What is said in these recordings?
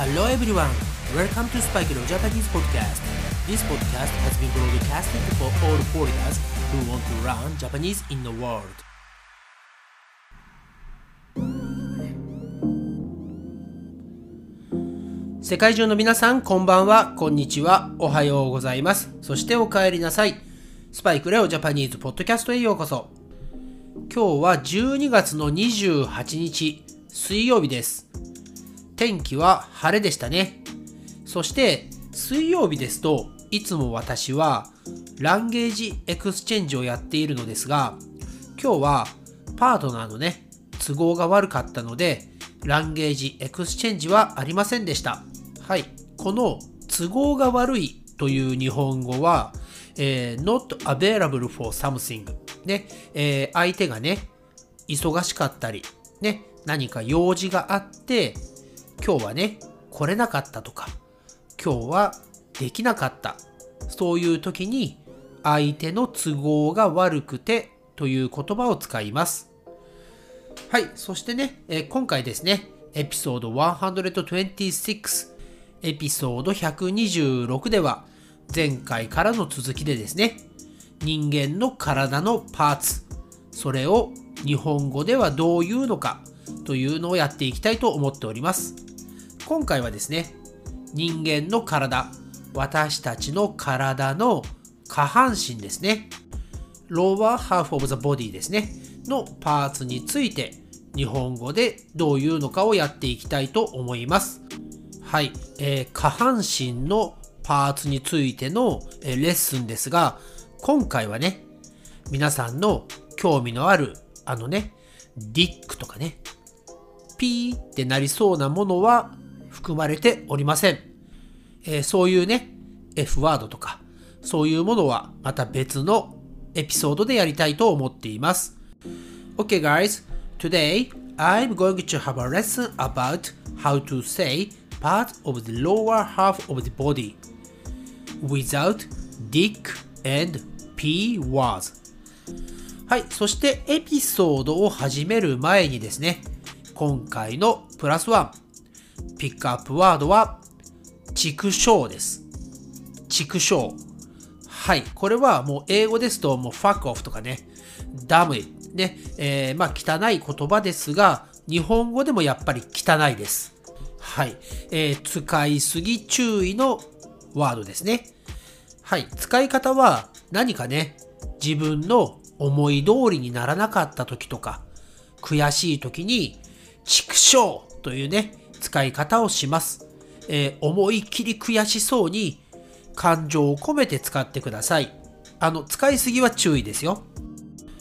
Hello everyone, welcome to Spike Leo Japanese podcast. This podcast has been broadcasted for all foreigners who want to learn Japanese in the world. 世界中の皆さん、こんばんは、こんにちは、おはようございます。そしてお帰りなさい。スパイクレオジャパニーズポッドキャストへようこそ。今日は12月の28日、水曜日です。天気は晴れでしたね。そして水曜日ですといつも私は language exchange をやっているのですが今日はパートナーのね都合が悪かったので language exchange はありませんでした。はい。この都合が悪いという日本語は、えー、not available for something ね、えー、相手がね忙しかったりね何か用事があって今日はね、来れなかったとか、今日はできなかった。そういう時に相手の都合が悪くてという言葉を使います。はい。そしてね、え今回ですね、エピソード126、エピソード126では、前回からの続きでですね、人間の体のパーツ、それを日本語ではどういうのかというのをやっていきたいと思っております。今回はですね、人間の体、私たちの体の下半身ですね、lower half of the body ですね、のパーツについて日本語でどういうのかをやっていきたいと思います。はい、えー、下半身のパーツについての、え、レッスンですが、今回はね、皆さんの興味のあるあのね、ディックとかね、ピーってなりそうなものは含まれておりません。えー、そういうね、F ワードとか、そういうものはまた別のエピソードでやりたいと思っています。Okay guys, today I'm going to have a lesson about how to say part of the lower half of the body without dick and p words はい、そしてエピソードを始める前にですね、今回のプラスワンピックアップワードは、畜生です。畜生。はい。これはもう英語ですと、もう fuck off とかね、ダムね、えー、まあ汚い言葉ですが、日本語でもやっぱり汚いです。はい。えー、使いすぎ注意のワードですね。はい。使い方は何かね、自分の思い通りにならなかった時とか、悔しい時に、畜生というね、使い方をします。えー、思い切り悔しそうに感情を込めて使ってください。あの、使いすぎは注意ですよ。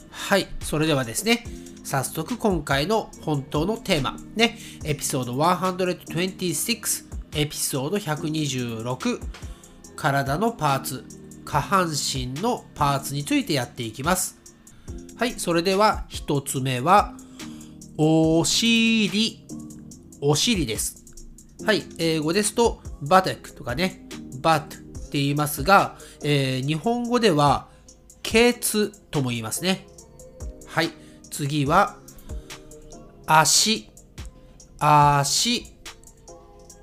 はい。それではですね、早速今回の本当のテーマ、ね、エピソード126、エピソード126、体のパーツ、下半身のパーツについてやっていきます。はい。それでは一つ目は、お尻お尻です。はい、英語ですと、バテックとかね、バットって言いますが、えー、日本語では、ケツとも言いますね。はい、次は、足、足。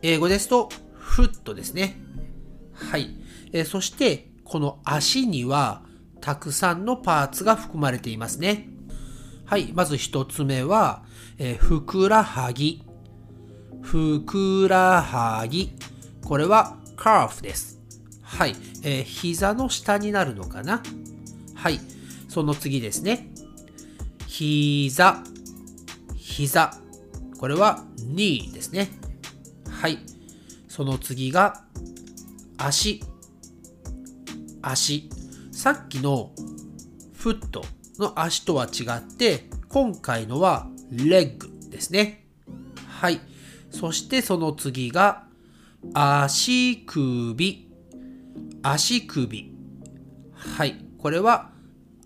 英語ですと、フットですね。はい。えー、そして、この足には、たくさんのパーツが含まれていますね。はい。まず一つ目は、えー、ふくらはぎ。ふくらはぎ。これはカーフです。はい。えー、膝の下になるのかな？はい。その次ですね。膝。膝。これは knee ですね。はい。その次が足。足。さっきのフットの足とは違って、今回のはレッグですね。はい。そしてその次が足首。足首。はい。これは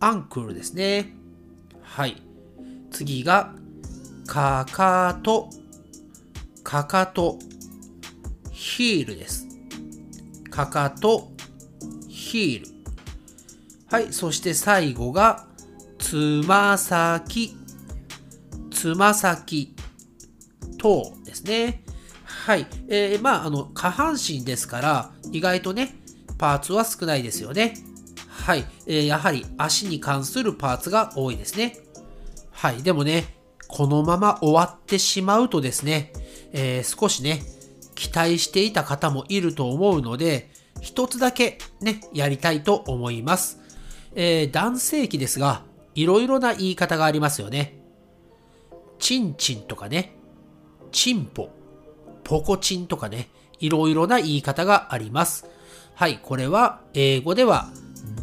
アンクルですね。はい。次がかかと。かかと。ヒールです。かかと。ヒール。はい。そして最後がつま先。つま先。トーですね。はい。えー、まあ、あの、下半身ですから、意外とね、パーツは少ないですよね。はい。えー、やはり足に関するパーツが多いですね。はい。でもね、このまま終わってしまうとですね、えー、少しね、期待していた方もいると思うので、一つだけね、やりたいと思います。えー、男性器ですが、いろいろな言い方がありますよね。チンチンとかね、チンポ、ポコチンとかね、いろいろな言い方があります。はい、これは英語では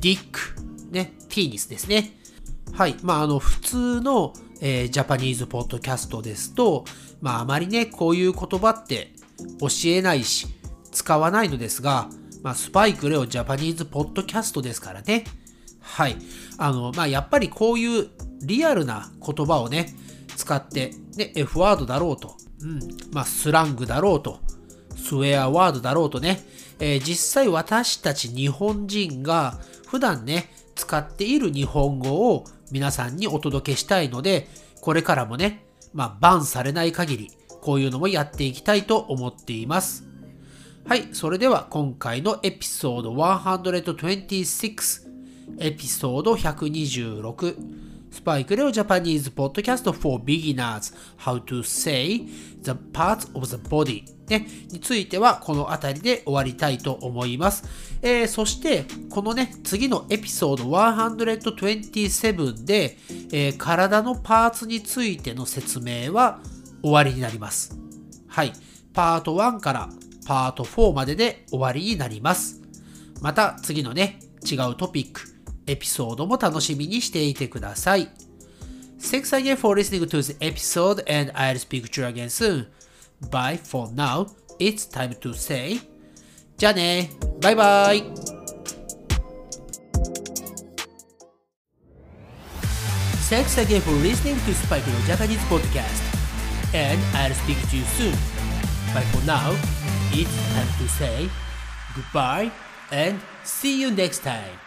ディック、ね、ティーニスですね。はい、まあ、あの、普通の、えー、ジャパニーズポッドキャストですと、まあ、あまりね、こういう言葉って教えないし、使わないのですが、まあ、スパイクレオジャパニーズポッドキャストですからね。はい。あの、まあ、やっぱりこういうリアルな言葉をね、使って、ね、F ワードだろうと、うん、まあ、スラングだろうと、スウェアワードだろうとね、えー、実際私たち日本人が普段ね、使っている日本語を皆さんにお届けしたいので、これからもね、まあ、バンされない限り、こういうのもやっていきたいと思っています。はい、それでは今回のエピソード126、エピソード126、スパイクレオジャパニーズポッドキャスト for beginners How to say the parts of the body ね、についてはこの辺りで終わりたいと思います。えー、そして、このね、次のエピソード127で、えー、体のパーツについての説明は終わりになります。はい。パート1からパート4までで終わりになります。また次のね、違うトピック、エピソードも楽しみにしていてください。Thanks again for listening to this episode and I'll speak to you again soon. Bye for now. It's time to say じゃあねバイバイ Thanks again for listening to Spike no Japanese podcast. And I'll speak to you soon. But for now, it's time to say goodbye and see you next time.